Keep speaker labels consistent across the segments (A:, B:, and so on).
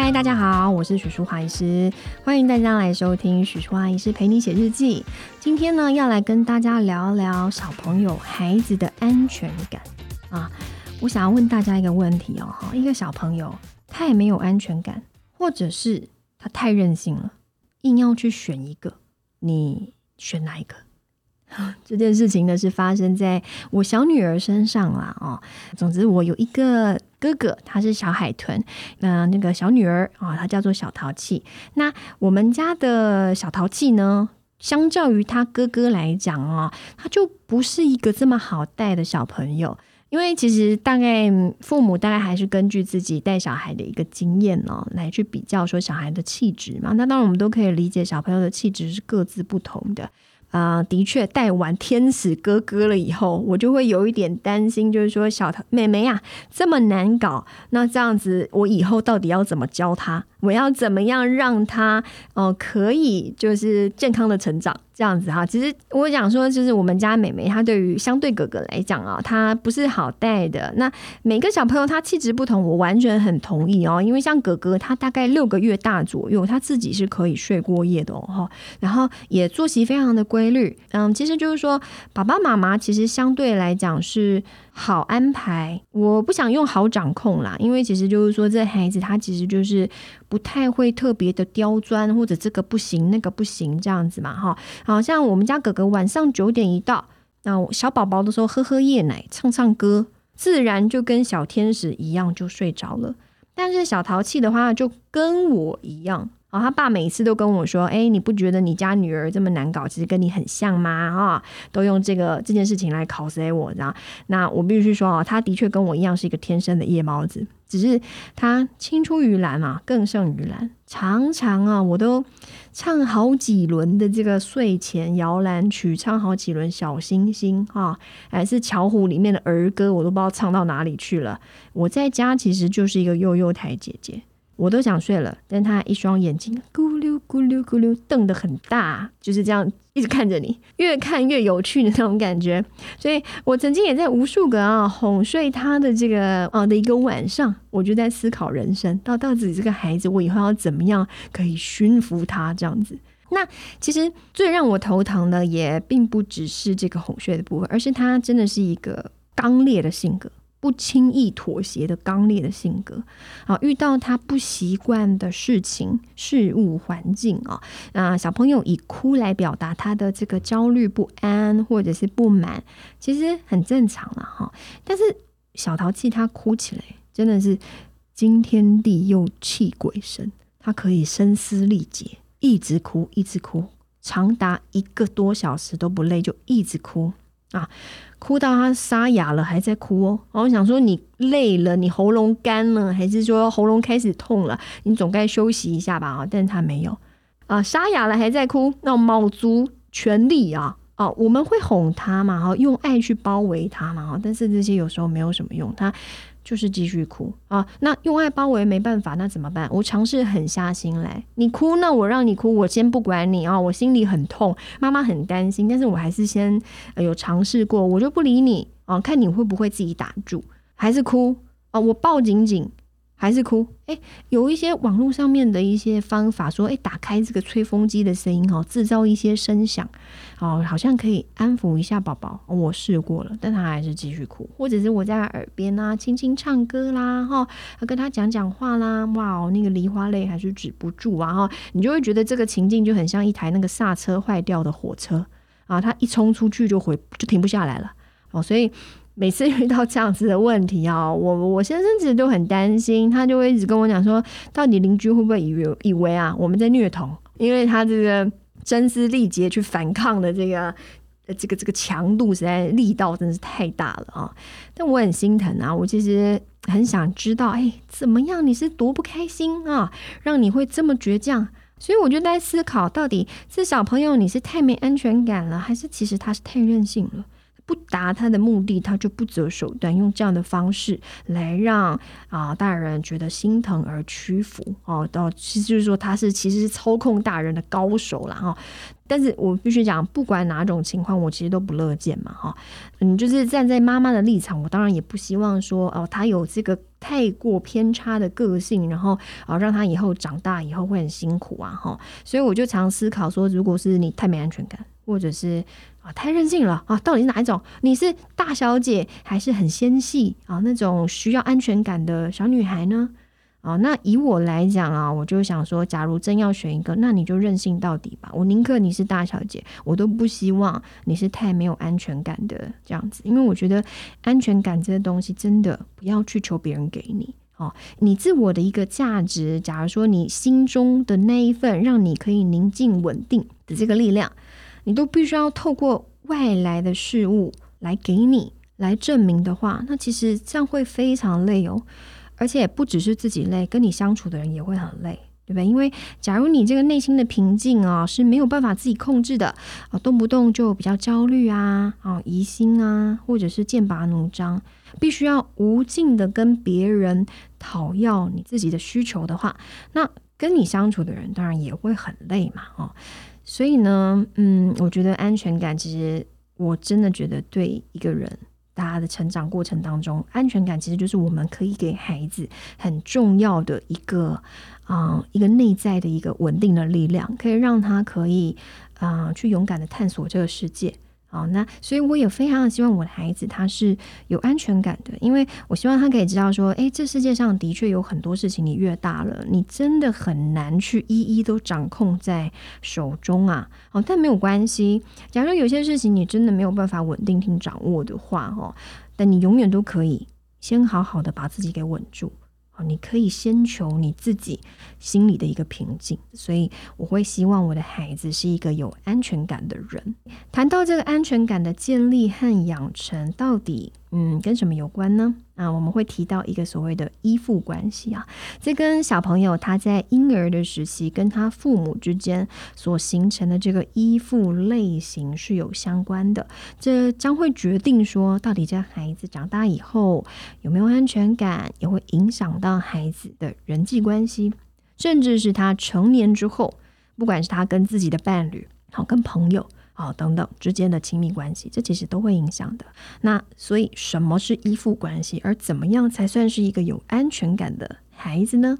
A: 嗨，大家好，我是许淑华医师，欢迎大家来收听许淑华医师陪你写日记。今天呢，要来跟大家聊聊小朋友孩子的安全感啊。我想要问大家一个问题哦，哈，一个小朋友太没有安全感，或者是他太任性了，硬要去选一个，你选哪一个？这件事情呢，是发生在我小女儿身上啦。哦。总之，我有一个哥哥，他是小海豚，那那个小女儿啊，她叫做小淘气。那我们家的小淘气呢，相较于他哥哥来讲啊，他就不是一个这么好带的小朋友。因为其实大概父母大概还是根据自己带小孩的一个经验呢，来去比较说小孩的气质嘛。那当然，我们都可以理解小朋友的气质是各自不同的。啊，的确，带完天使哥哥了以后，我就会有一点担心，就是说小妹妹呀，这么难搞，那这样子，我以后到底要怎么教她？我要怎么样让他哦可以就是健康的成长？这样子哈，其实我想说，就是我们家美美，她对于相对哥哥来讲啊，她不是好带的。那每个小朋友他气质不同，我完全很同意哦。因为像哥哥，他大概六个月大左右，他自己是可以睡过夜的哦，然后也作息非常的规律。嗯，其实就是说，爸爸妈妈其实相对来讲是。好安排，我不想用好掌控啦，因为其实就是说，这孩子他其实就是不太会特别的刁钻，或者这个不行那个不行这样子嘛，哈。好像我们家哥哥晚上九点一到，那小宝宝的时候喝喝夜奶，唱唱歌，自然就跟小天使一样就睡着了。但是小淘气的话，就跟我一样。哦，他爸每次都跟我说：“哎，你不觉得你家女儿这么难搞，其实跟你很像吗？”啊，都用这个这件事情来考 s 我，然后那我必须说啊，他的确跟我一样是一个天生的夜猫子，只是他青出于蓝嘛，更胜于蓝。常常啊，我都唱好几轮的这个睡前摇篮曲，唱好几轮小星星啊，还是巧虎里面的儿歌，我都不知道唱到哪里去了。我在家其实就是一个悠悠台姐姐。我都想睡了，但他一双眼睛咕溜咕溜咕溜瞪得很大，就是这样一直看着你，越看越有趣的那种感觉。所以我曾经也在无数个啊哄睡他的这个啊的一个晚上，我就在思考人生，到到底这个孩子我以后要怎么样可以驯服他这样子。那其实最让我头疼的也并不只是这个哄睡的部分，而是他真的是一个刚烈的性格。不轻易妥协的刚烈的性格，啊，遇到他不习惯的事情、事物、环境啊，那，小朋友以哭来表达他的这个焦虑不安或者是不满，其实很正常了哈。但是小淘气他哭起来真的是惊天地又泣鬼神，他可以声嘶力竭，一直哭，一直哭，长达一个多小时都不累，就一直哭啊。哭到他沙哑了，还在哭哦。我想说，你累了，你喉咙干了，还是说喉咙开始痛了？你总该休息一下吧？啊，但是他没有啊，沙哑了还在哭，那卯足全力啊啊！我们会哄他嘛，哈，用爱去包围他嘛，哈，但是这些有时候没有什么用，他。就是继续哭啊！那用爱包围没办法，那怎么办？我尝试狠下心来，你哭，那我让你哭，我先不管你啊！我心里很痛，妈妈很担心，但是我还是先有尝试过，我就不理你啊，看你会不会自己打住，还是哭啊？我抱紧紧。还是哭？哎，有一些网络上面的一些方法，说，哎，打开这个吹风机的声音，哈，制造一些声响，哦，好像可以安抚一下宝宝。我试过了，但他还是继续哭。或者是我在耳边啊，轻轻唱歌啦，哈，跟他讲讲话啦，哇哦，那个梨花泪还是止不住啊，哈，你就会觉得这个情境就很像一台那个刹车坏掉的火车啊，他一冲出去就回就停不下来了，哦，所以。每次遇到这样子的问题啊，我我先生其实都很担心，他就会一直跟我讲说，到底邻居会不会以为以为啊我们在虐童？因为他这个声嘶力竭去反抗的这个这个这个强度实在力道真是太大了啊！但我很心疼啊，我其实很想知道，哎，怎么样？你是多不开心啊，让你会这么倔强？所以我就在思考，到底是小朋友你是太没安全感了，还是其实他是太任性了？不达他的目的，他就不择手段，用这样的方式来让啊大人觉得心疼而屈服哦。到其实就是说他是其实是操控大人的高手了哈。但是我必须讲，不管哪种情况，我其实都不乐见嘛哈。嗯，就是站在妈妈的立场，我当然也不希望说哦他有这个太过偏差的个性，然后啊让他以后长大以后会很辛苦啊哈。所以我就常思考说，如果是你太没安全感，或者是。太任性了啊！到底是哪一种？你是大小姐，还是很纤细啊？那种需要安全感的小女孩呢？啊，那以我来讲啊，我就想说，假如真要选一个，那你就任性到底吧。我宁可你是大小姐，我都不希望你是太没有安全感的这样子。因为我觉得安全感这个东西，真的不要去求别人给你哦。你自我的一个价值，假如说你心中的那一份让你可以宁静稳定的这个力量。你都必须要透过外来的事物来给你来证明的话，那其实这样会非常累哦，而且不只是自己累，跟你相处的人也会很累，对不对？因为假如你这个内心的平静啊是没有办法自己控制的啊，动不动就比较焦虑啊啊疑心啊，或者是剑拔弩张，必须要无尽的跟别人讨要你自己的需求的话，那跟你相处的人当然也会很累嘛，哦。所以呢，嗯，我觉得安全感其实，我真的觉得对一个人，大家的成长过程当中，安全感其实就是我们可以给孩子很重要的一个，啊，一个内在的一个稳定的力量，可以让他可以，啊，去勇敢的探索这个世界。好，那所以我也非常的希望我的孩子他是有安全感的，因为我希望他可以知道说，诶，这世界上的确有很多事情，你越大了，你真的很难去一一都掌控在手中啊。好，但没有关系，假如有些事情你真的没有办法稳定性掌握的话，哦，但你永远都可以先好好的把自己给稳住。你可以先求你自己心里的一个平静，所以我会希望我的孩子是一个有安全感的人。谈到这个安全感的建立和养成，到底？嗯，跟什么有关呢？啊，我们会提到一个所谓的依附关系啊，这跟小朋友他在婴儿的时期跟他父母之间所形成的这个依附类型是有相关的。这将会决定说，到底这孩子长大以后有没有安全感，也会影响到孩子的人际关系，甚至是他成年之后，不管是他跟自己的伴侣，好跟朋友。哦，等等之间的亲密关系，这其实都会影响的。那所以，什么是依附关系？而怎么样才算是一个有安全感的孩子呢？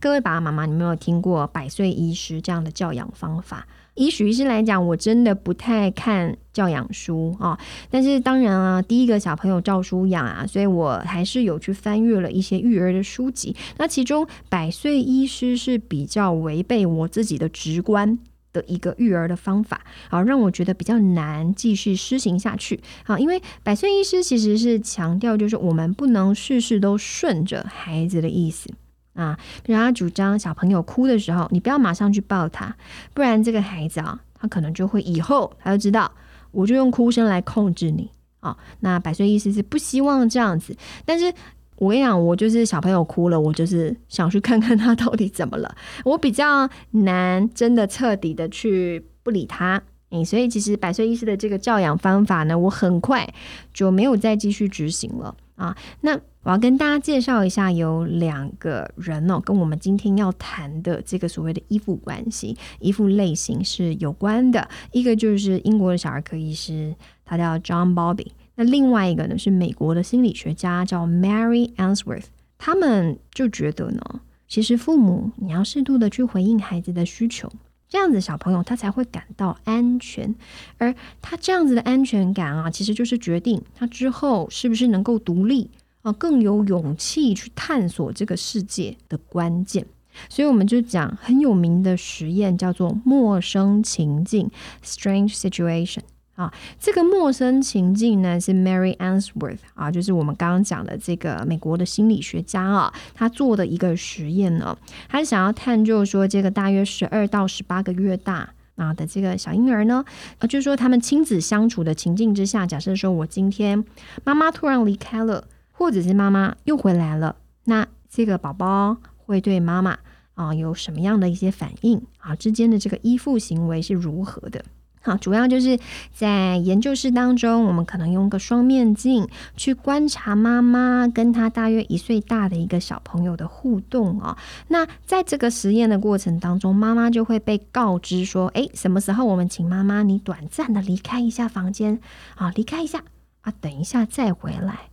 A: 各位爸爸妈妈，你们有听过百岁医师这样的教养方法？以许医师来讲，我真的不太看教养书啊。但是当然啊，第一个小朋友照书养啊，所以我还是有去翻阅了一些育儿的书籍。那其中，百岁医师是比较违背我自己的直观。的一个育儿的方法，好让我觉得比较难继续施行下去。好，因为百岁医师其实是强调，就是我们不能事事都顺着孩子的意思啊。比如他主张小朋友哭的时候，你不要马上去抱他，不然这个孩子啊，他可能就会以后他就知道，我就用哭声来控制你啊。那百岁医师是不希望这样子，但是。我跟你讲，我就是小朋友哭了，我就是想去看看他到底怎么了。我比较难真的彻底的去不理他，嗯，所以其实百岁医师的这个教养方法呢，我很快就没有再继续执行了啊。那我要跟大家介绍一下，有两个人哦，跟我们今天要谈的这个所谓的依附关系、依附类型是有关的。一个就是英国的小儿科医师，他叫 John Bobby。那另外一个呢，是美国的心理学家叫 Mary Answorth，他们就觉得呢，其实父母你要适度的去回应孩子的需求，这样子小朋友他才会感到安全，而他这样子的安全感啊，其实就是决定他之后是不是能够独立啊，更有勇气去探索这个世界的关键。所以我们就讲很有名的实验，叫做陌生情境 （Strange Situation）。啊，这个陌生情境呢是 Mary Answorth 啊，就是我们刚刚讲的这个美国的心理学家啊，他做的一个实验呢，他想要探究说，这个大约十二到十八个月大啊的这个小婴儿呢，呃，就是说他们亲子相处的情境之下，假设说我今天妈妈突然离开了，或者是妈妈又回来了，那这个宝宝会对妈妈啊有什么样的一些反应啊？之间的这个依附行为是如何的？好，主要就是在研究室当中，我们可能用个双面镜去观察妈妈跟她大约一岁大的一个小朋友的互动哦。那在这个实验的过程当中，妈妈就会被告知说：“诶，什么时候我们请妈妈你短暂的离开一下房间啊？离开一下啊，等一下再回来。”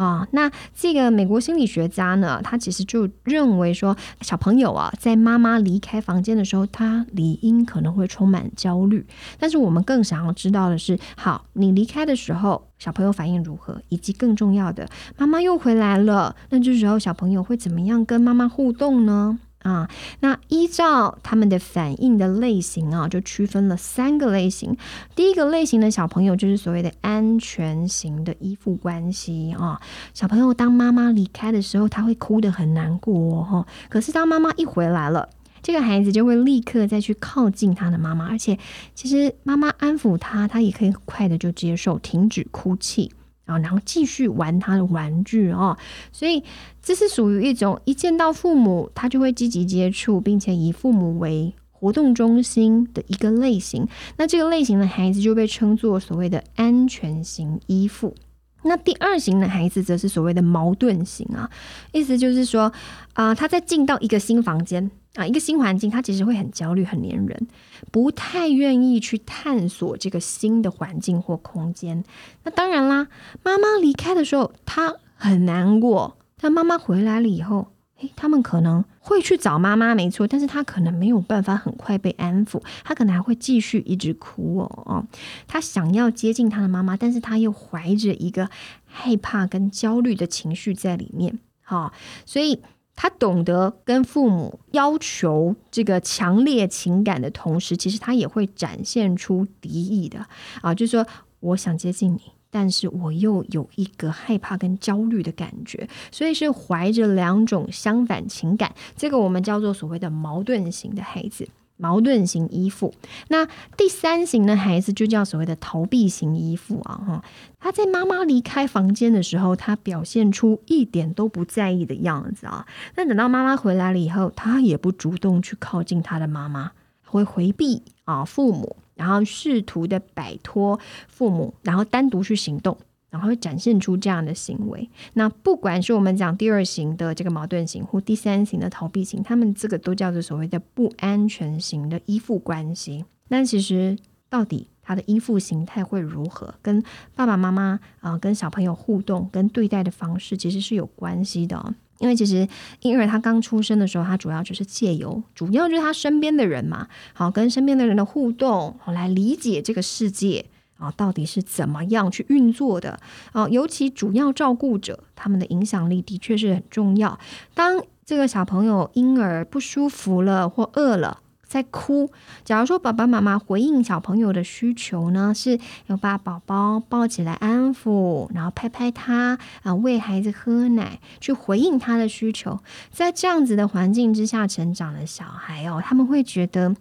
A: 啊，那这个美国心理学家呢，他其实就认为说，小朋友啊，在妈妈离开房间的时候，他理应可能会充满焦虑。但是我们更想要知道的是，好，你离开的时候，小朋友反应如何，以及更重要的，妈妈又回来了，那这时候小朋友会怎么样跟妈妈互动呢？啊，那依照他们的反应的类型啊，就区分了三个类型。第一个类型的小朋友就是所谓的安全型的依附关系啊。小朋友当妈妈离开的时候，他会哭得很难过哈。可是当妈妈一回来了，这个孩子就会立刻再去靠近他的妈妈，而且其实妈妈安抚他，他也可以很快的就接受，停止哭泣。啊，然后继续玩他的玩具哦，所以这是属于一种一见到父母，他就会积极接触，并且以父母为活动中心的一个类型。那这个类型的孩子就被称作所谓的安全型依附。那第二型的孩子则是所谓的矛盾型啊，意思就是说啊，他在进到一个新房间。啊，一个新环境，他其实会很焦虑、很黏人，不太愿意去探索这个新的环境或空间。那当然啦，妈妈离开的时候，他很难过。但妈妈回来了以后，诶，他们可能会去找妈妈，没错，但是他可能没有办法很快被安抚，他可能还会继续一直哭哦哦。他想要接近他的妈妈，但是他又怀着一个害怕跟焦虑的情绪在里面。好，所以。他懂得跟父母要求这个强烈情感的同时，其实他也会展现出敌意的啊，就是说我想接近你，但是我又有一个害怕跟焦虑的感觉，所以是怀着两种相反情感，这个我们叫做所谓的矛盾型的孩子。矛盾型依附，那第三型的孩子就叫所谓的逃避型依附啊，哈，他在妈妈离开房间的时候，他表现出一点都不在意的样子啊，那等到妈妈回来了以后，他也不主动去靠近他的妈妈，会回避啊父母，然后试图的摆脱父母，然后单独去行动。然后会展现出这样的行为。那不管是我们讲第二型的这个矛盾型，或第三型的逃避型，他们这个都叫做所谓的不安全型的依附关系。那其实到底他的依附形态会如何，跟爸爸妈妈啊，跟小朋友互动，跟对待的方式其实是有关系的。因为其实婴儿他刚出生的时候，他主要就是借由，主要就是他身边的人嘛，好跟身边的人的互动，好来理解这个世界。啊，到底是怎么样去运作的？啊，尤其主要照顾者他们的影响力的确是很重要。当这个小朋友婴儿不舒服了或饿了，在哭，假如说爸爸妈妈回应小朋友的需求呢，是要把宝宝抱起来安抚，然后拍拍他啊，喂孩子喝奶，去回应他的需求。在这样子的环境之下成长的小孩哦，他们会觉得。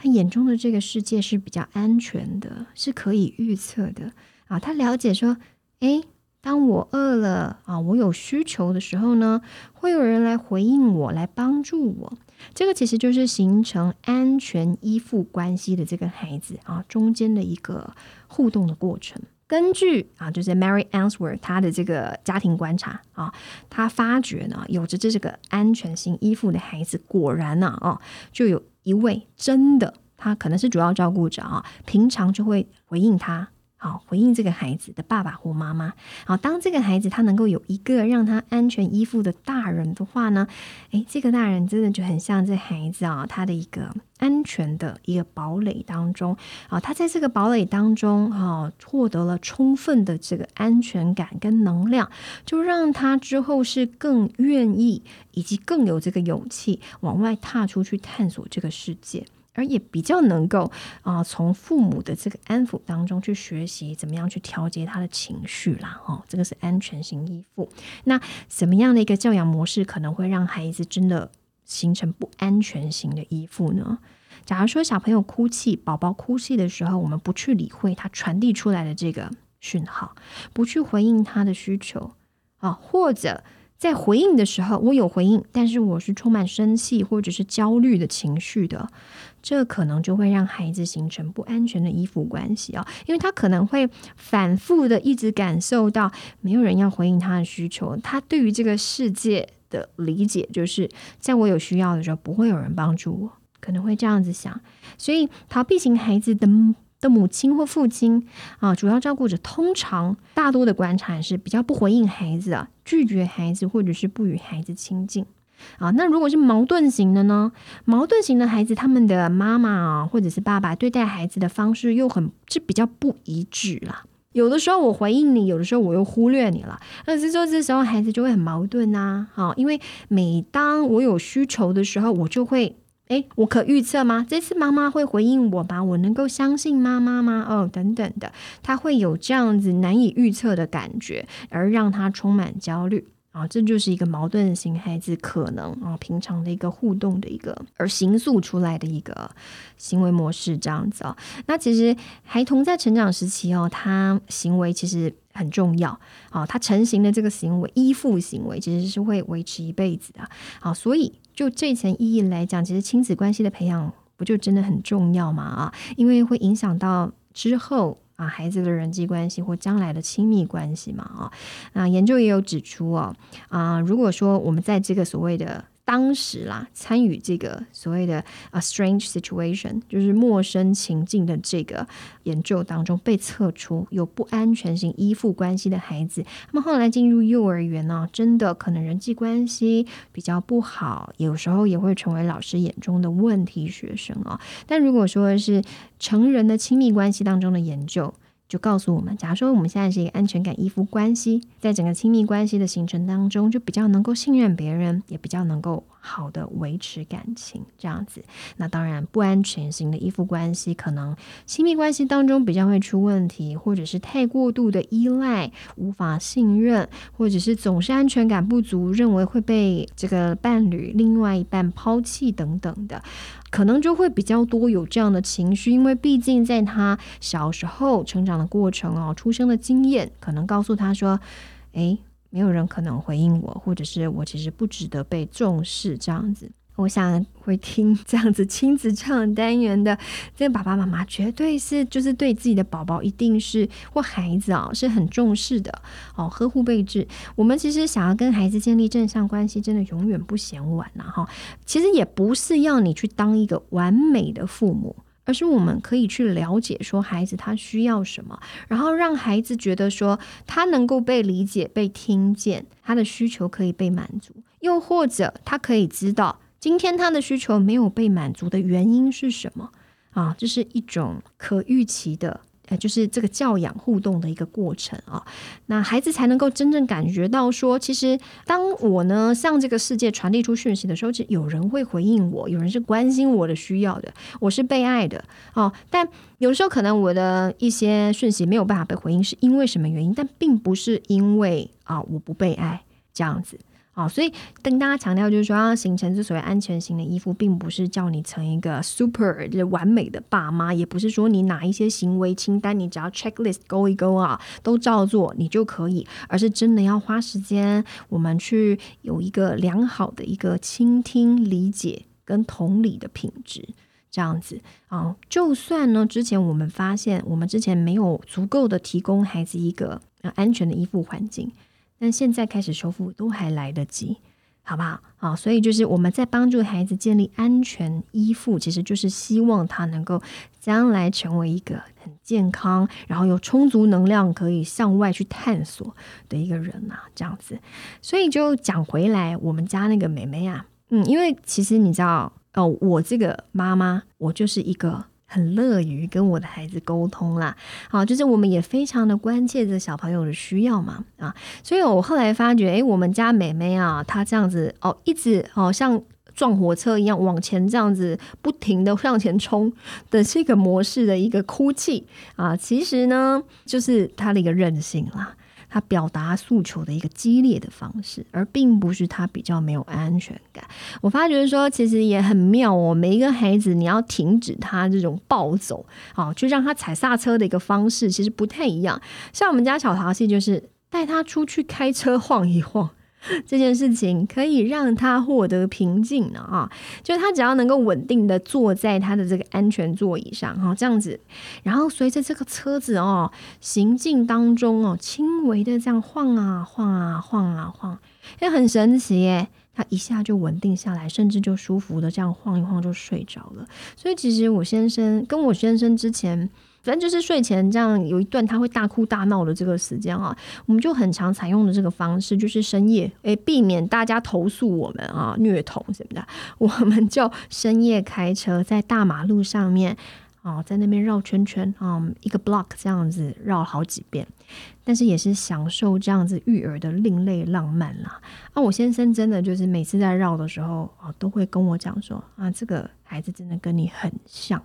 A: 他眼中的这个世界是比较安全的，是可以预测的啊。他了解说，诶，当我饿了啊，我有需求的时候呢，会有人来回应我，来帮助我。这个其实就是形成安全依附关系的这个孩子啊，中间的一个互动的过程。根据啊，就是 Mary Answorth 他的这个家庭观察啊，他发觉呢，有着这个安全性依附的孩子，果然呢，哦，就有。一位真的，他可能是主要照顾者啊，平常就会回应他，好回应这个孩子的爸爸或妈妈。好，当这个孩子他能够有一个让他安全依附的大人的话呢，诶，这个大人真的就很像这孩子啊，他的一个安全的一个堡垒当中啊，他在这个堡垒当中啊，获得了充分的这个安全感跟能量，就让他之后是更愿意。以及更有这个勇气往外踏出去探索这个世界，而也比较能够啊从父母的这个安抚当中去学习怎么样去调节他的情绪啦。哦，这个是安全型依附。那什么样的一个教养模式可能会让孩子真的形成不安全型的依附呢？假如说小朋友哭泣，宝宝哭泣的时候，我们不去理会他传递出来的这个讯号，不去回应他的需求啊，或者。在回应的时候，我有回应，但是我是充满生气或者是焦虑的情绪的。这可能就会让孩子形成不安全的依附关系哦，因为他可能会反复的一直感受到没有人要回应他的需求，他对于这个世界的理解就是在我有需要的时候不会有人帮助我，可能会这样子想，所以逃避型孩子的。的母亲或父亲啊，主要照顾者，通常大多的观察是比较不回应孩子啊，拒绝孩子，或者是不与孩子亲近啊。那如果是矛盾型的呢？矛盾型的孩子，他们的妈妈啊，或者是爸爸对待孩子的方式又很是比较不一致啦。有的时候我回应你，有的时候我又忽略你了。那是说这时候孩子就会很矛盾呐。好，因为每当我有需求的时候，我就会。诶，我可预测吗？这次妈妈会回应我吗？我能够相信妈妈吗？哦，等等的，他会有这样子难以预测的感觉，而让他充满焦虑啊！这就是一个矛盾型孩子可能啊，平常的一个互动的一个而形塑出来的一个行为模式，这样子啊。那其实孩童在成长时期哦，他行为其实很重要啊，他成型的这个行为依附行为其实是会维持一辈子的啊，所以。就这层意义来讲，其实亲子关系的培养不就真的很重要吗？啊，因为会影响到之后啊孩子的人际关系或将来的亲密关系嘛。啊，那研究也有指出哦，啊，如果说我们在这个所谓的。当时啦，参与这个所谓的啊 strange situation，就是陌生情境的这个研究当中，被测出有不安全性依附关系的孩子，那么后来进入幼儿园呢，真的可能人际关系比较不好，有时候也会成为老师眼中的问题学生啊。但如果说是成人的亲密关系当中的研究，就告诉我们，假如说我们现在是一个安全感依附关系，在整个亲密关系的形成当中，就比较能够信任别人，也比较能够。好的维持感情这样子，那当然不安全型的依附关系，可能亲密关系当中比较会出问题，或者是太过度的依赖，无法信任，或者是总是安全感不足，认为会被这个伴侣另外一半抛弃等等的，可能就会比较多有这样的情绪，因为毕竟在他小时候成长的过程哦，出生的经验可能告诉他说，诶。没有人可能回应我，或者是我其实不值得被重视这样子。我想会听 这样子亲子唱单元的这个爸爸妈妈，绝对是就是对自己的宝宝一定是或孩子啊是很重视的哦，呵护备至。我们其实想要跟孩子建立正向关系，真的永远不嫌晚呐哈。其实也不是要你去当一个完美的父母。而是我们可以去了解说孩子他需要什么，然后让孩子觉得说他能够被理解、被听见，他的需求可以被满足，又或者他可以知道今天他的需求没有被满足的原因是什么啊，这是一种可预期的。呃，就是这个教养互动的一个过程啊，那孩子才能够真正感觉到说，其实当我呢向这个世界传递出讯息的时候，其实有人会回应我，有人是关心我的需要的，我是被爱的哦。但有时候可能我的一些讯息没有办法被回应，是因为什么原因？但并不是因为啊我不被爱这样子。好，所以跟大家强调，就是说要形成这所谓安全型的依附，并不是叫你成一个 super 就完美的爸妈，也不是说你哪一些行为清单，你只要 checklist 勾一勾啊，都照做你就可以，而是真的要花时间，我们去有一个良好的一个倾听、理解跟同理的品质，这样子啊，就算呢，之前我们发现我们之前没有足够的提供孩子一个安全的依附环境。但现在开始修复都还来得及，好不好？好，所以就是我们在帮助孩子建立安全依附，其实就是希望他能够将来成为一个很健康，然后有充足能量可以向外去探索的一个人呐，这样子。所以就讲回来，我们家那个妹妹啊，嗯，因为其实你知道，哦，我这个妈妈，我就是一个。很乐于跟我的孩子沟通啦，好，就是我们也非常的关切着小朋友的需要嘛，啊，所以我后来发觉，诶，我们家美妹啊，她这样子哦，一直哦像撞火车一样往前这样子不停的向前冲的这个模式的一个哭泣啊，其实呢，就是她的一个任性啦。他表达诉求的一个激烈的方式，而并不是他比较没有安全感。我发觉说，其实也很妙哦。每一个孩子，你要停止他这种暴走，啊，就让他踩刹车的一个方式，其实不太一样。像我们家小淘气，就是带他出去开车晃一晃，这件事情可以让他获得平静呢啊，就是他只要能够稳定的坐在他的这个安全座椅上哈，这样子，然后随着这个车子哦行进当中哦，轻微的这样晃啊晃啊晃啊晃，也很神奇耶，他一下就稳定下来，甚至就舒服的这样晃一晃就睡着了。所以其实我先生跟我先生之前。反正就是睡前这样有一段他会大哭大闹的这个时间啊，我们就很常采用的这个方式，就是深夜诶，避免大家投诉我们啊虐童什么的，我们就深夜开车在大马路上面啊，在那边绕圈圈啊，一个 block 这样子绕好几遍，但是也是享受这样子育儿的另类浪漫啦。啊，我先生真的就是每次在绕的时候啊，都会跟我讲说啊，这个孩子真的跟你很像。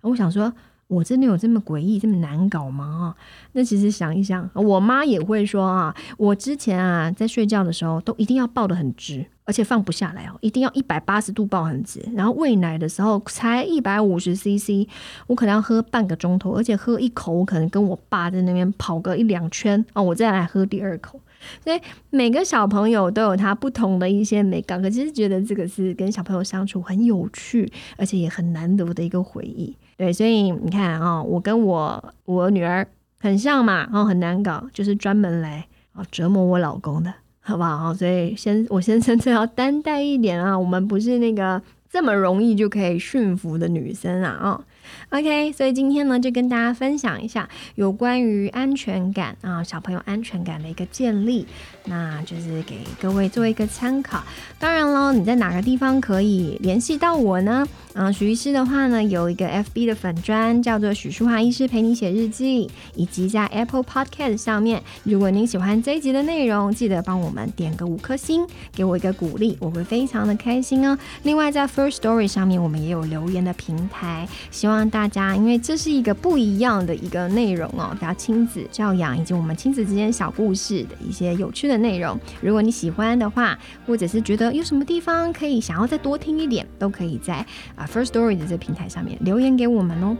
A: 我想说。我真的有这么诡异、这么难搞吗？啊，那其实想一想，我妈也会说啊，我之前啊在睡觉的时候都一定要抱得很直，而且放不下来哦，一定要一百八十度抱很直。然后喂奶的时候才一百五十 CC，我可能要喝半个钟头，而且喝一口我可能跟我爸在那边跑个一两圈啊，我再来喝第二口。所以每个小朋友都有他不同的一些美感，可其实觉得这个是跟小朋友相处很有趣，而且也很难得的一个回忆。对，所以你看啊，我跟我我女儿很像嘛，然后很难搞，就是专门来啊折磨我老公的，好不好？所以先我先生最要担待一点啊，我们不是那个这么容易就可以驯服的女生啊啊。OK，所以今天呢，就跟大家分享一下有关于安全感啊，小朋友安全感的一个建立，那就是给各位做一个参考。当然喽，你在哪个地方可以联系到我呢？啊，许医师的话呢，有一个 FB 的粉砖叫做许淑华医师陪你写日记，以及在 Apple Podcast 上面，如果您喜欢这一集的内容，记得帮我们点个五颗星，给我一个鼓励，我会非常的开心哦。另外，在 First Story 上面，我们也有留言的平台，希望大家，因为这是一个不一样的一个内容哦，比较亲子教养以及我们亲子之间小故事的一些有趣的内容。如果你喜欢的话，或者是觉得有什么地方可以想要再多听一点，都可以在啊 First Story 的这平台上面留言给我们哦。